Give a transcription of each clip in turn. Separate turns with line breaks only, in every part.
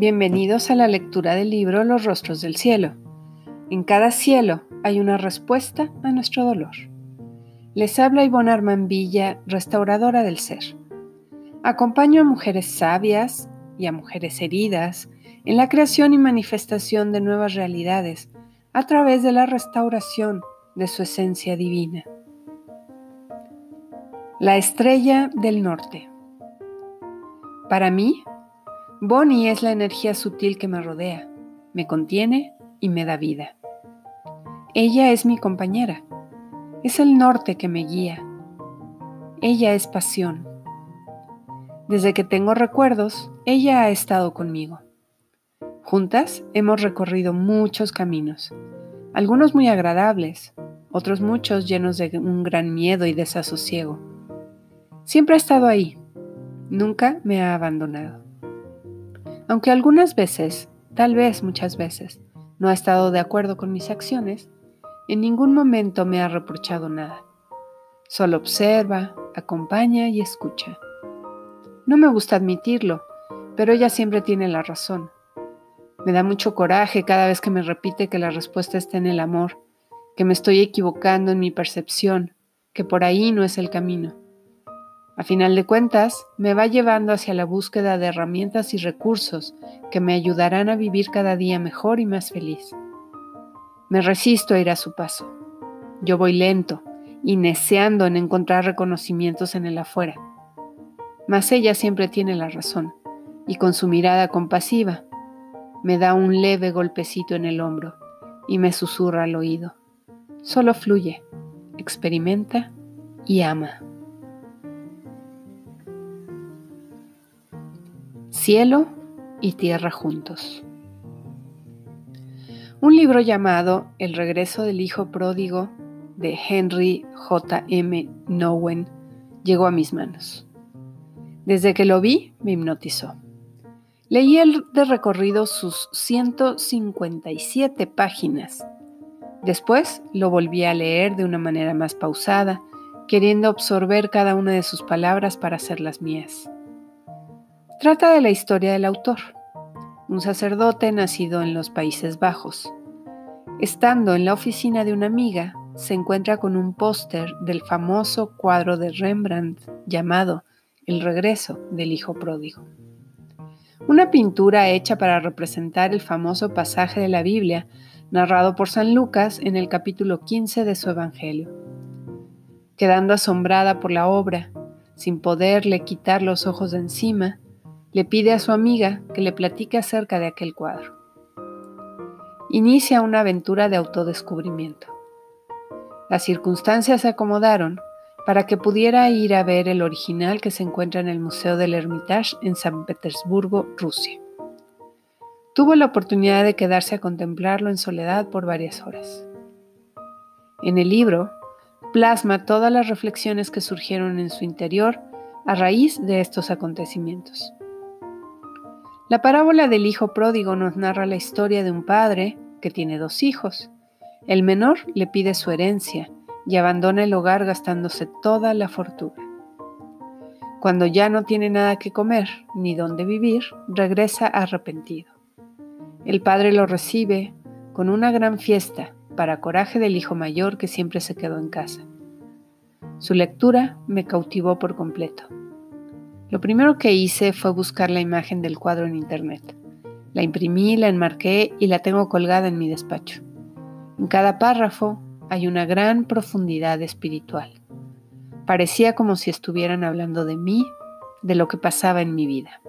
Bienvenidos a la lectura del libro Los rostros del cielo. En cada cielo hay una respuesta a nuestro dolor. Les habla Ivonne Armand Villa, restauradora del ser. Acompaño a mujeres sabias y a mujeres heridas en la creación y manifestación de nuevas realidades a través de la restauración de su esencia divina. La estrella del norte. Para mí, Bonnie es la energía sutil que me rodea, me contiene y me da vida. Ella es mi compañera, es el norte que me guía. Ella es pasión. Desde que tengo recuerdos, ella ha estado conmigo. Juntas hemos recorrido muchos caminos, algunos muy agradables, otros muchos llenos de un gran miedo y desasosiego. Siempre ha estado ahí, nunca me ha abandonado. Aunque algunas veces, tal vez muchas veces, no ha estado de acuerdo con mis acciones, en ningún momento me ha reprochado nada. Solo observa, acompaña y escucha. No me gusta admitirlo, pero ella siempre tiene la razón. Me da mucho coraje cada vez que me repite que la respuesta está en el amor, que me estoy equivocando en mi percepción, que por ahí no es el camino. A final de cuentas, me va llevando hacia la búsqueda de herramientas y recursos que me ayudarán a vivir cada día mejor y más feliz. Me resisto a ir a su paso. Yo voy lento, y neceando en encontrar reconocimientos en el afuera. Mas ella siempre tiene la razón, y con su mirada compasiva, me da un leve golpecito en el hombro y me susurra al oído. Solo fluye, experimenta y ama. Cielo y tierra juntos. Un libro llamado El regreso del hijo pródigo de Henry J. M. Nowen llegó a mis manos. Desde que lo vi, me hipnotizó. Leí el de recorrido sus 157 páginas. Después lo volví a leer de una manera más pausada, queriendo absorber cada una de sus palabras para hacerlas mías. Trata de la historia del autor, un sacerdote nacido en los Países Bajos. Estando en la oficina de una amiga, se encuentra con un póster del famoso cuadro de Rembrandt llamado El regreso del hijo pródigo. Una pintura hecha para representar el famoso pasaje de la Biblia narrado por San Lucas en el capítulo 15 de su Evangelio. Quedando asombrada por la obra, sin poderle quitar los ojos de encima, le pide a su amiga que le platique acerca de aquel cuadro. Inicia una aventura de autodescubrimiento. Las circunstancias se acomodaron para que pudiera ir a ver el original que se encuentra en el Museo del Hermitage en San Petersburgo, Rusia. Tuvo la oportunidad de quedarse a contemplarlo en soledad por varias horas. En el libro, plasma todas las reflexiones que surgieron en su interior a raíz de estos acontecimientos. La parábola del hijo pródigo nos narra la historia de un padre que tiene dos hijos. El menor le pide su herencia y abandona el hogar gastándose toda la fortuna. Cuando ya no tiene nada que comer ni dónde vivir, regresa arrepentido. El padre lo recibe con una gran fiesta para coraje del hijo mayor que siempre se quedó en casa. Su lectura me cautivó por completo. Lo primero que hice fue buscar la imagen del cuadro en internet. La imprimí, la enmarqué y la tengo colgada en mi despacho. En cada párrafo hay una gran profundidad espiritual. Parecía como si estuvieran hablando de mí, de lo que pasaba en mi vida.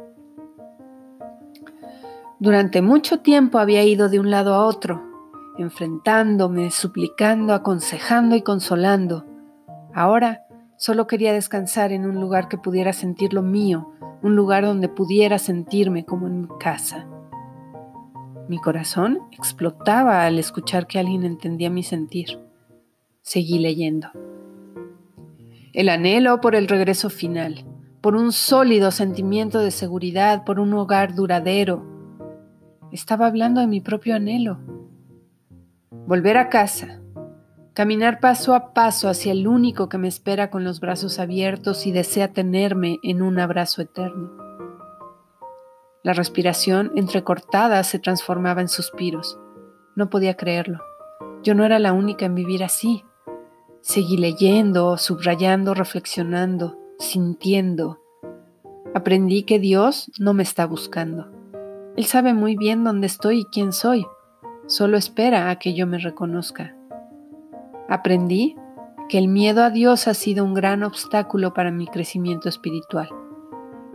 Durante mucho tiempo había ido de un lado a otro, enfrentándome, suplicando, aconsejando y consolando. Ahora Solo quería descansar en un lugar que pudiera sentir lo mío, un lugar donde pudiera sentirme como en mi casa. Mi corazón explotaba al escuchar que alguien entendía mi sentir. Seguí leyendo. El anhelo por el regreso final, por un sólido sentimiento de seguridad, por un hogar duradero. Estaba hablando de mi propio anhelo. Volver a casa, Caminar paso a paso hacia el único que me espera con los brazos abiertos y desea tenerme en un abrazo eterno. La respiración entrecortada se transformaba en suspiros. No podía creerlo. Yo no era la única en vivir así. Seguí leyendo, subrayando, reflexionando, sintiendo. Aprendí que Dios no me está buscando. Él sabe muy bien dónde estoy y quién soy. Solo espera a que yo me reconozca. Aprendí que el miedo a Dios ha sido un gran obstáculo para mi crecimiento espiritual,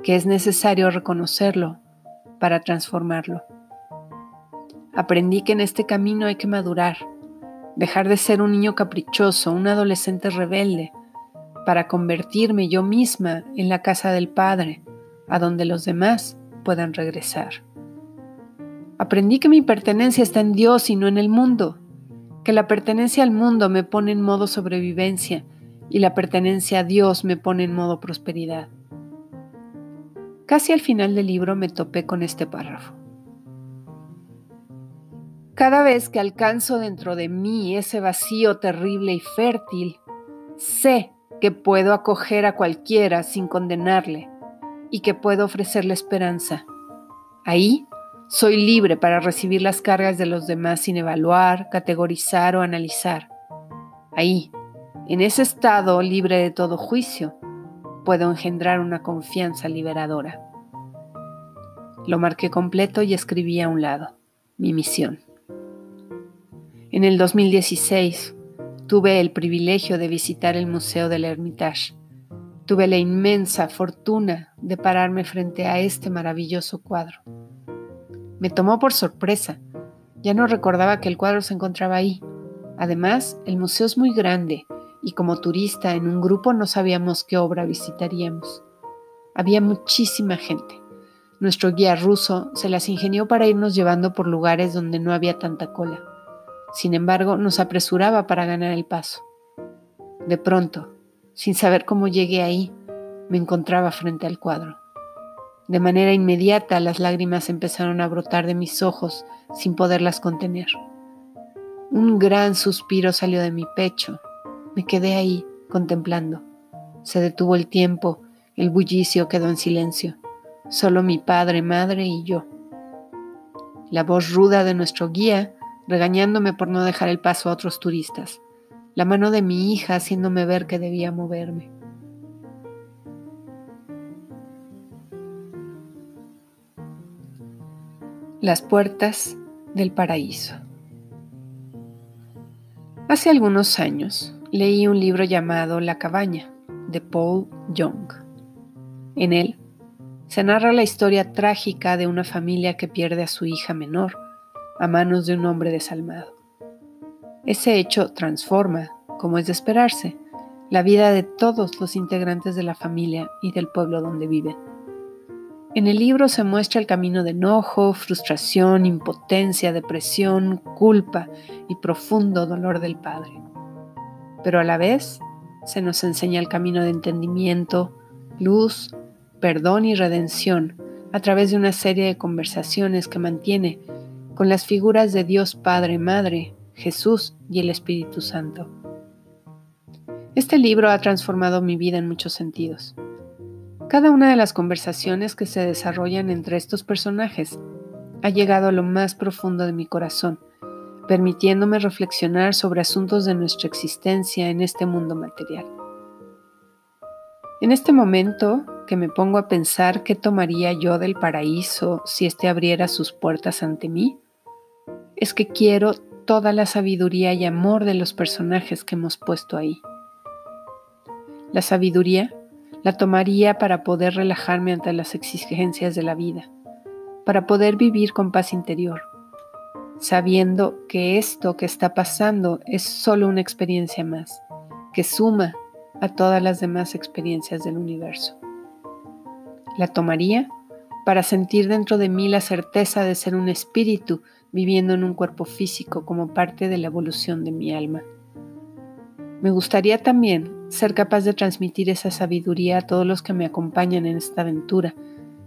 que es necesario reconocerlo para transformarlo. Aprendí que en este camino hay que madurar, dejar de ser un niño caprichoso, un adolescente rebelde, para convertirme yo misma en la casa del Padre, a donde los demás puedan regresar. Aprendí que mi pertenencia está en Dios y no en el mundo, que la pertenencia al mundo me pone en modo sobrevivencia y la pertenencia a Dios me pone en modo prosperidad. Casi al final del libro me topé con este párrafo. Cada vez que alcanzo dentro de mí ese vacío terrible y fértil, sé que puedo acoger a cualquiera sin condenarle y que puedo ofrecerle esperanza. Ahí soy libre para recibir las cargas de los demás sin evaluar, categorizar o analizar. Ahí, en ese estado libre de todo juicio, puedo engendrar una confianza liberadora. Lo marqué completo y escribí a un lado, mi misión. En el 2016 tuve el privilegio de visitar el Museo del Hermitage. Tuve la inmensa fortuna de pararme frente a este maravilloso cuadro. Me tomó por sorpresa. Ya no recordaba que el cuadro se encontraba ahí. Además, el museo es muy grande y como turista en un grupo no sabíamos qué obra visitaríamos. Había muchísima gente. Nuestro guía ruso se las ingenió para irnos llevando por lugares donde no había tanta cola. Sin embargo, nos apresuraba para ganar el paso. De pronto, sin saber cómo llegué ahí, me encontraba frente al cuadro. De manera inmediata las lágrimas empezaron a brotar de mis ojos sin poderlas contener. Un gran suspiro salió de mi pecho. Me quedé ahí, contemplando. Se detuvo el tiempo, el bullicio quedó en silencio. Solo mi padre, madre y yo. La voz ruda de nuestro guía, regañándome por no dejar el paso a otros turistas. La mano de mi hija haciéndome ver que debía moverme. Las puertas del paraíso. Hace algunos años leí un libro llamado La cabaña de Paul Young. En él se narra la historia trágica de una familia que pierde a su hija menor a manos de un hombre desalmado. Ese hecho transforma, como es de esperarse, la vida de todos los integrantes de la familia y del pueblo donde viven. En el libro se muestra el camino de enojo, frustración, impotencia, depresión, culpa y profundo dolor del Padre. Pero a la vez se nos enseña el camino de entendimiento, luz, perdón y redención a través de una serie de conversaciones que mantiene con las figuras de Dios Padre, Madre, Jesús y el Espíritu Santo. Este libro ha transformado mi vida en muchos sentidos. Cada una de las conversaciones que se desarrollan entre estos personajes ha llegado a lo más profundo de mi corazón, permitiéndome reflexionar sobre asuntos de nuestra existencia en este mundo material. En este momento que me pongo a pensar qué tomaría yo del paraíso si éste abriera sus puertas ante mí, es que quiero toda la sabiduría y amor de los personajes que hemos puesto ahí. La sabiduría la tomaría para poder relajarme ante las exigencias de la vida, para poder vivir con paz interior, sabiendo que esto que está pasando es solo una experiencia más, que suma a todas las demás experiencias del universo. La tomaría para sentir dentro de mí la certeza de ser un espíritu viviendo en un cuerpo físico como parte de la evolución de mi alma. Me gustaría también ser capaz de transmitir esa sabiduría a todos los que me acompañan en esta aventura,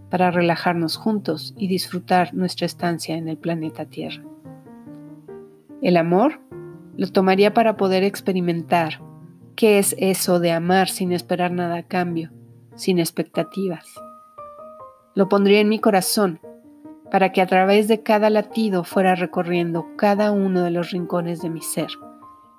para relajarnos juntos y disfrutar nuestra estancia en el planeta Tierra. El amor lo tomaría para poder experimentar qué es eso de amar sin esperar nada a cambio, sin expectativas. Lo pondría en mi corazón para que a través de cada latido fuera recorriendo cada uno de los rincones de mi ser,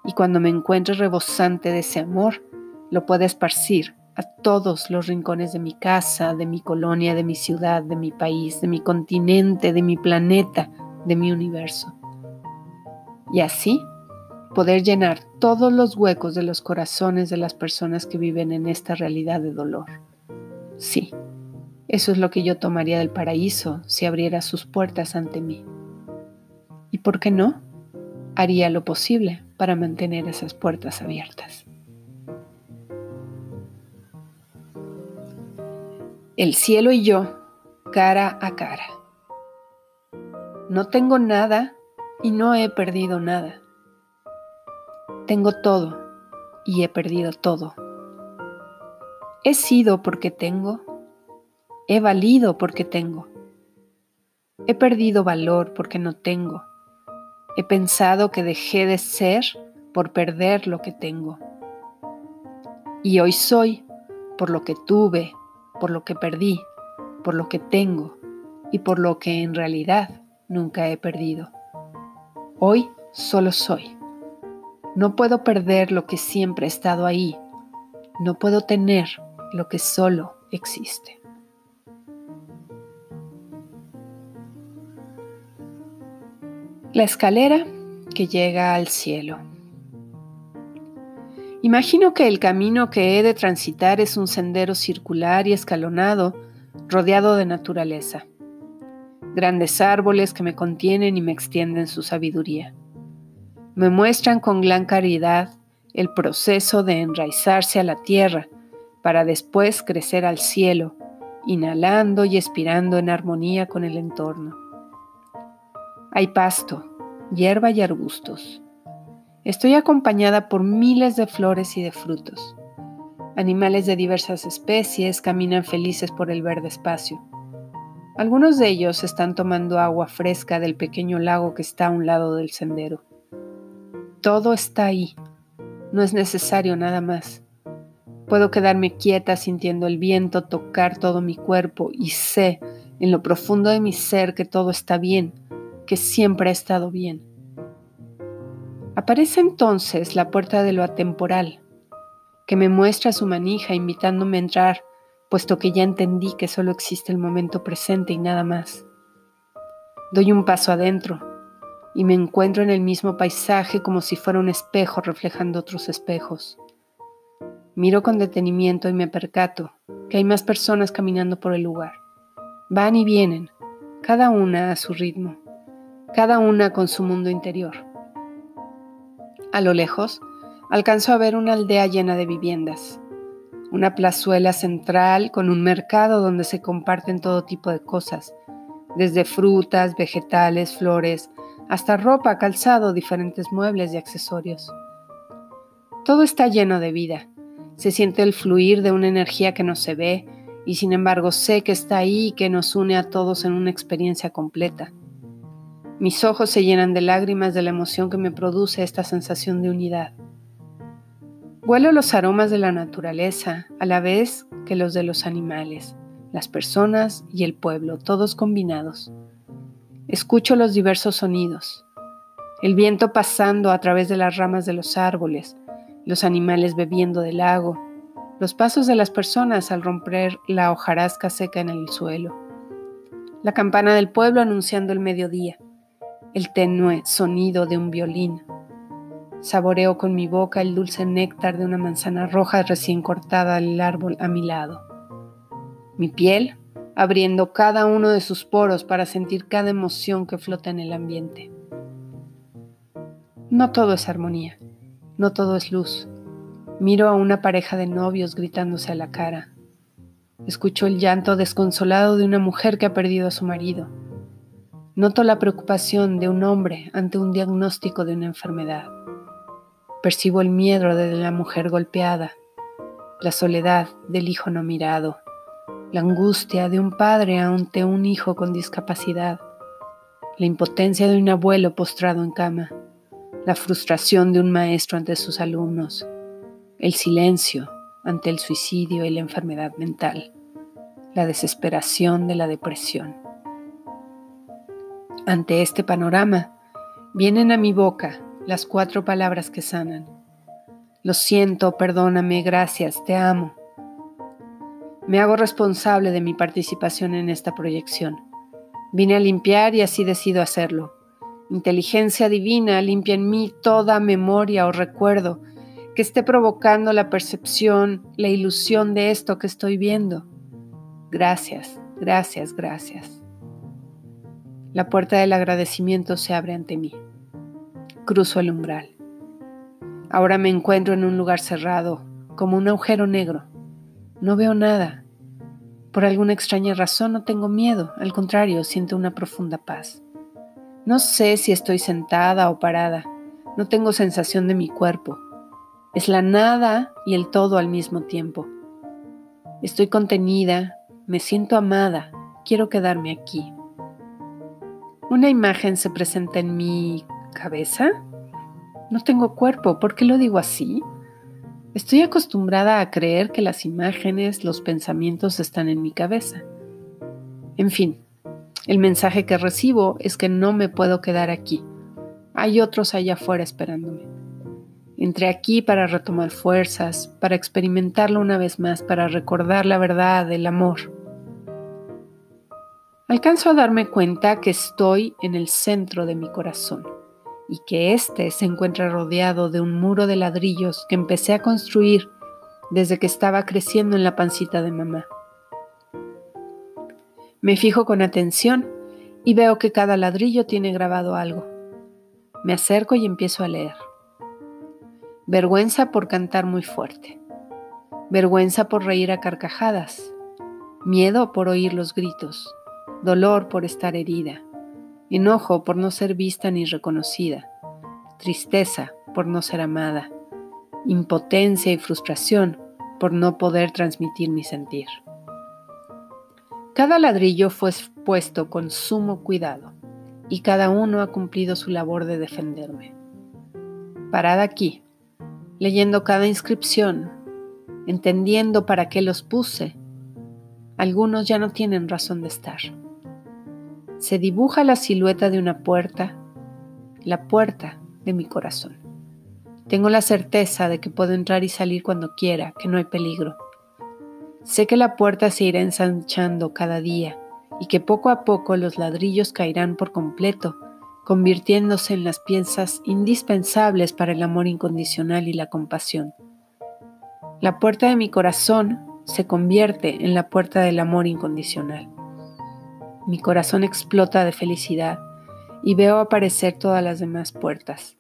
y cuando me encuentre rebosante de ese amor, lo pueda esparcir a todos los rincones de mi casa, de mi colonia, de mi ciudad, de mi país, de mi continente, de mi planeta, de mi universo. Y así poder llenar todos los huecos de los corazones de las personas que viven en esta realidad de dolor. Sí, eso es lo que yo tomaría del paraíso si abriera sus puertas ante mí. ¿Y por qué no? Haría lo posible para mantener esas puertas abiertas. El cielo y yo, cara a cara. No tengo nada y no he perdido nada. Tengo todo y he perdido todo. He sido porque tengo, he valido porque tengo. He perdido valor porque no tengo. He pensado que dejé de ser por perder lo que tengo. Y hoy soy por lo que tuve, por lo que perdí, por lo que tengo y por lo que en realidad nunca he perdido. Hoy solo soy. No puedo perder lo que siempre ha estado ahí. No puedo tener lo que solo existe. La escalera que llega al cielo. Imagino que el camino que he de transitar es un sendero circular y escalonado, rodeado de naturaleza. Grandes árboles que me contienen y me extienden su sabiduría me muestran con gran caridad el proceso de enraizarse a la tierra para después crecer al cielo, inhalando y expirando en armonía con el entorno. Hay pasto, hierba y arbustos. Estoy acompañada por miles de flores y de frutos. Animales de diversas especies caminan felices por el verde espacio. Algunos de ellos están tomando agua fresca del pequeño lago que está a un lado del sendero. Todo está ahí. No es necesario nada más. Puedo quedarme quieta sintiendo el viento tocar todo mi cuerpo y sé en lo profundo de mi ser que todo está bien, que siempre ha estado bien. Aparece entonces la puerta de lo atemporal, que me muestra su manija invitándome a entrar, puesto que ya entendí que solo existe el momento presente y nada más. Doy un paso adentro, y me encuentro en el mismo paisaje como si fuera un espejo reflejando otros espejos. Miro con detenimiento y me percato que hay más personas caminando por el lugar. Van y vienen, cada una a su ritmo, cada una con su mundo interior. A lo lejos, alcanzo a ver una aldea llena de viviendas, una plazuela central con un mercado donde se comparten todo tipo de cosas, desde frutas, vegetales, flores, hasta ropa, calzado, diferentes muebles y accesorios. Todo está lleno de vida. Se siente el fluir de una energía que no se ve y sin embargo sé que está ahí y que nos une a todos en una experiencia completa. Mis ojos se llenan de lágrimas de la emoción que me produce esta sensación de unidad. Huelo los aromas de la naturaleza a la vez que los de los animales, las personas y el pueblo, todos combinados. Escucho los diversos sonidos, el viento pasando a través de las ramas de los árboles, los animales bebiendo del lago, los pasos de las personas al romper la hojarasca seca en el suelo, la campana del pueblo anunciando el mediodía, el tenue sonido de un violín. Saboreo con mi boca el dulce néctar de una manzana roja recién cortada del árbol a mi lado. Mi piel abriendo cada uno de sus poros para sentir cada emoción que flota en el ambiente. No todo es armonía, no todo es luz. Miro a una pareja de novios gritándose a la cara. Escucho el llanto desconsolado de una mujer que ha perdido a su marido. Noto la preocupación de un hombre ante un diagnóstico de una enfermedad. Percibo el miedo de la mujer golpeada, la soledad del hijo no mirado la angustia de un padre ante un hijo con discapacidad, la impotencia de un abuelo postrado en cama, la frustración de un maestro ante sus alumnos, el silencio ante el suicidio y la enfermedad mental, la desesperación de la depresión. Ante este panorama, vienen a mi boca las cuatro palabras que sanan. Lo siento, perdóname, gracias, te amo. Me hago responsable de mi participación en esta proyección. Vine a limpiar y así decido hacerlo. Inteligencia divina limpia en mí toda memoria o recuerdo que esté provocando la percepción, la ilusión de esto que estoy viendo. Gracias, gracias, gracias. La puerta del agradecimiento se abre ante mí. Cruzo el umbral. Ahora me encuentro en un lugar cerrado, como un agujero negro. No veo nada. Por alguna extraña razón no tengo miedo, al contrario, siento una profunda paz. No sé si estoy sentada o parada, no tengo sensación de mi cuerpo. Es la nada y el todo al mismo tiempo. Estoy contenida, me siento amada, quiero quedarme aquí. Una imagen se presenta en mi cabeza. No tengo cuerpo, ¿por qué lo digo así? Estoy acostumbrada a creer que las imágenes, los pensamientos están en mi cabeza. En fin, el mensaje que recibo es que no me puedo quedar aquí. Hay otros allá afuera esperándome. Entré aquí para retomar fuerzas, para experimentarlo una vez más, para recordar la verdad, el amor. Alcanzo a darme cuenta que estoy en el centro de mi corazón y que éste se encuentra rodeado de un muro de ladrillos que empecé a construir desde que estaba creciendo en la pancita de mamá. Me fijo con atención y veo que cada ladrillo tiene grabado algo. Me acerco y empiezo a leer. Vergüenza por cantar muy fuerte. Vergüenza por reír a carcajadas. Miedo por oír los gritos. Dolor por estar herida. Enojo por no ser vista ni reconocida. Tristeza por no ser amada. Impotencia y frustración por no poder transmitir mi sentir. Cada ladrillo fue puesto con sumo cuidado y cada uno ha cumplido su labor de defenderme. Parada aquí, leyendo cada inscripción, entendiendo para qué los puse, algunos ya no tienen razón de estar. Se dibuja la silueta de una puerta, la puerta de mi corazón. Tengo la certeza de que puedo entrar y salir cuando quiera, que no hay peligro Sé que la puerta se irá ensanchando cada día y que poco a poco los ladrillos caerán por completo, convirtiéndose en las piezas indispensables para el amor incondicional y la compasión. La puerta de mi corazón se convierte en la puerta del amor incondicional. Mi corazón explota de felicidad y veo aparecer todas las demás puertas.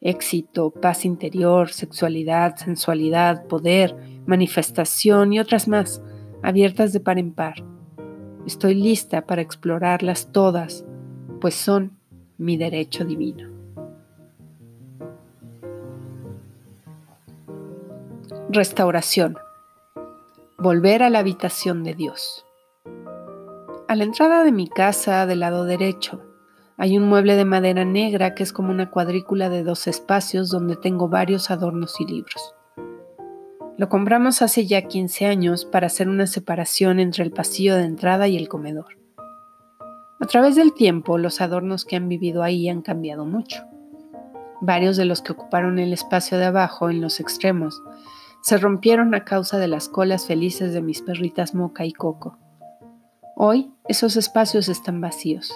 Éxito, paz interior, sexualidad, sensualidad, poder, manifestación y otras más, abiertas de par en par. Estoy lista para explorarlas todas, pues son mi derecho divino. Restauración. Volver a la habitación de Dios. A la entrada de mi casa, del lado derecho, hay un mueble de madera negra que es como una cuadrícula de dos espacios donde tengo varios adornos y libros. Lo compramos hace ya 15 años para hacer una separación entre el pasillo de entrada y el comedor. A través del tiempo, los adornos que han vivido ahí han cambiado mucho. Varios de los que ocuparon el espacio de abajo, en los extremos, se rompieron a causa de las colas felices de mis perritas Moca y Coco. Hoy, esos espacios están vacíos.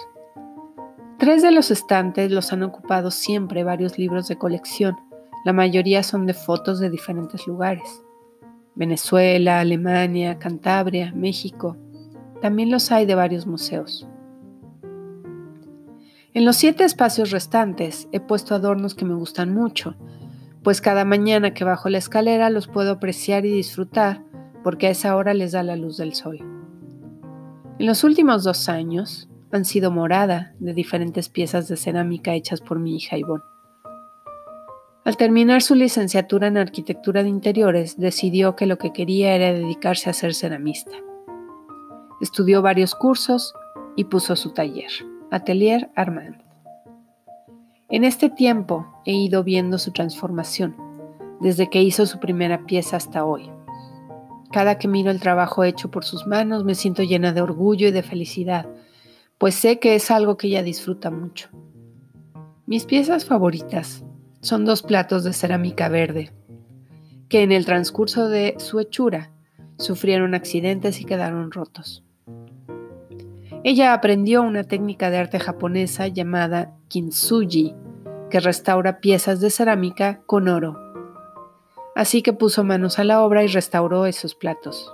Tres de los estantes los han ocupado siempre varios libros de colección. La mayoría son de fotos de diferentes lugares. Venezuela, Alemania, Cantabria, México. También los hay de varios museos. En los siete espacios restantes he puesto adornos que me gustan mucho, pues cada mañana que bajo la escalera los puedo apreciar y disfrutar porque a esa hora les da la luz del sol. En los últimos dos años han sido morada de diferentes piezas de cerámica hechas por mi hija Ivonne. Al terminar su licenciatura en arquitectura de interiores, decidió que lo que quería era dedicarse a ser ceramista. Estudió varios cursos y puso su taller, Atelier Armand. En este tiempo he ido viendo su transformación, desde que hizo su primera pieza hasta hoy. Cada que miro el trabajo hecho por sus manos me siento llena de orgullo y de felicidad, pues sé que es algo que ella disfruta mucho. Mis piezas favoritas son dos platos de cerámica verde, que en el transcurso de su hechura sufrieron accidentes y quedaron rotos. Ella aprendió una técnica de arte japonesa llamada kintsugi, que restaura piezas de cerámica con oro. Así que puso manos a la obra y restauró esos platos.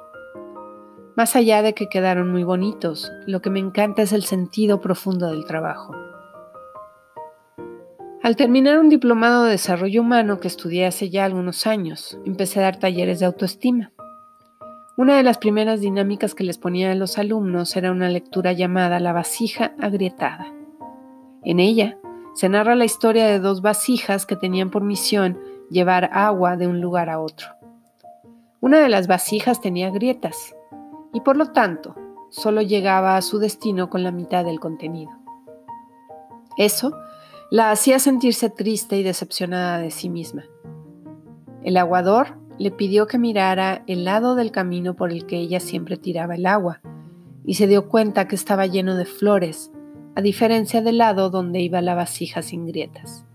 Más allá de que quedaron muy bonitos, lo que me encanta es el sentido profundo del trabajo. Al terminar un diplomado de desarrollo humano que estudié hace ya algunos años, empecé a dar talleres de autoestima. Una de las primeras dinámicas que les ponía a los alumnos era una lectura llamada La vasija agrietada. En ella se narra la historia de dos vasijas que tenían por misión llevar agua de un lugar a otro. Una de las vasijas tenía grietas y por lo tanto solo llegaba a su destino con la mitad del contenido. Eso la hacía sentirse triste y decepcionada de sí misma. El aguador le pidió que mirara el lado del camino por el que ella siempre tiraba el agua, y se dio cuenta que estaba lleno de flores, a diferencia del lado donde iba la vasija sin grietas.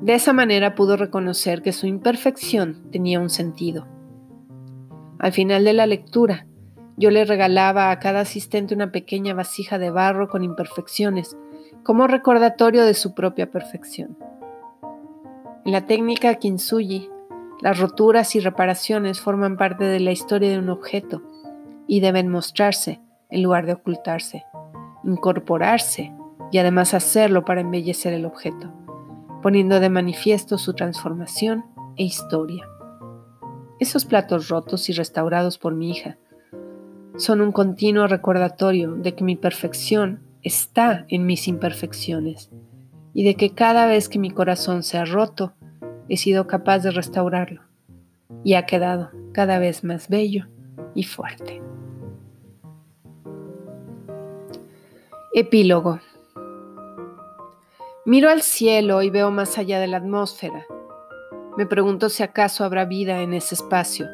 De esa manera pudo reconocer que su imperfección tenía un sentido. Al final de la lectura, yo le regalaba a cada asistente una pequeña vasija de barro con imperfecciones, como recordatorio de su propia perfección. En la técnica kintsugi, las roturas y reparaciones forman parte de la historia de un objeto y deben mostrarse en lugar de ocultarse, incorporarse y además hacerlo para embellecer el objeto, poniendo de manifiesto su transformación e historia. Esos platos rotos y restaurados por mi hija son un continuo recordatorio de que mi perfección está en mis imperfecciones y de que cada vez que mi corazón se ha roto, he sido capaz de restaurarlo y ha quedado cada vez más bello y fuerte. Epílogo. Miro al cielo y veo más allá de la atmósfera. Me pregunto si acaso habrá vida en ese espacio.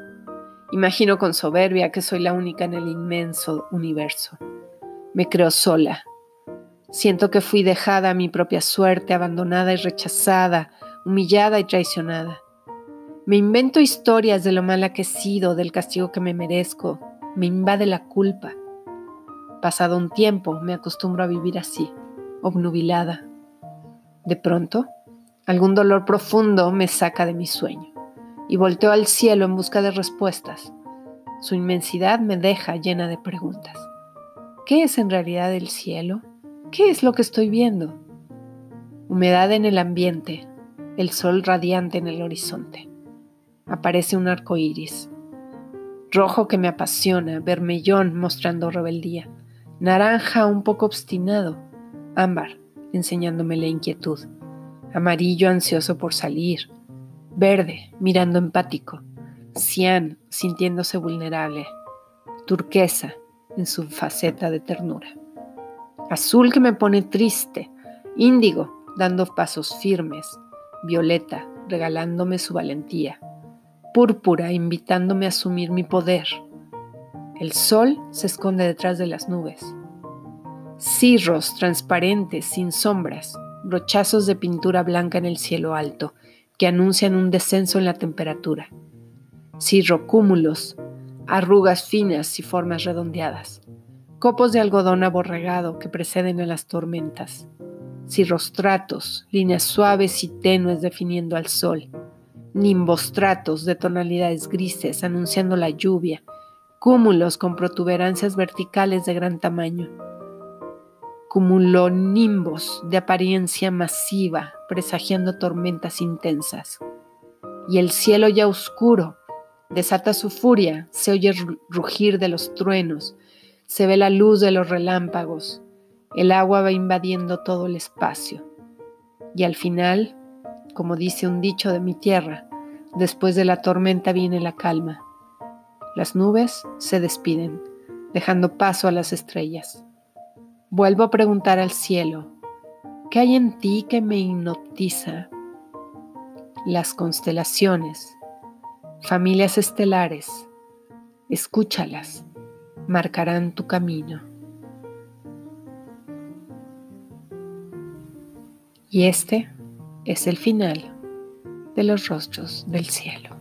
Imagino con soberbia que soy la única en el inmenso universo. Me creo sola, Siento que fui dejada a mi propia suerte, abandonada y rechazada, humillada y traicionada. Me invento historias de lo mala que he sido, del castigo que me merezco. Me invade la culpa. Pasado un tiempo, me acostumbro a vivir así, obnubilada. De pronto, algún dolor profundo me saca de mi sueño y volteo al cielo en busca de respuestas. Su inmensidad me deja llena de preguntas. ¿Qué es en realidad el cielo? ¿Qué es lo que estoy viendo? Humedad en el ambiente, el sol radiante en el horizonte. Aparece un arco iris. Rojo que me apasiona, vermellón mostrando rebeldía, naranja un poco obstinado, ámbar enseñándome la inquietud, amarillo ansioso por salir, verde mirando empático, cian sintiéndose vulnerable, turquesa en su faceta de ternura. Azul que me pone triste, índigo dando pasos firmes, violeta regalándome su valentía, púrpura invitándome a asumir mi poder. El sol se esconde detrás de las nubes. Cirros transparentes, sin sombras, brochazos de pintura blanca en el cielo alto, que anuncian un descenso en la temperatura. Cirrocúmulos, arrugas finas y formas redondeadas copos de algodón aborregado que preceden a las tormentas, cirrostratos, líneas suaves y tenues definiendo al sol, nimbostratos de tonalidades grises anunciando la lluvia, cúmulos con protuberancias verticales de gran tamaño, cumulonimbos de apariencia masiva presagiando tormentas intensas. Y el cielo ya oscuro desata su furia, se oye rugir de los truenos, se ve la luz de los relámpagos, el agua va invadiendo todo el espacio. Y al final, como dice un dicho de mi tierra, después de la tormenta viene la calma. Las nubes se despiden, dejando paso a las estrellas. Vuelvo a preguntar al cielo, ¿qué hay en ti que me hipnotiza? Las constelaciones, familias estelares, escúchalas, marcarán tu camino. Y este es el final de los rostros del cielo.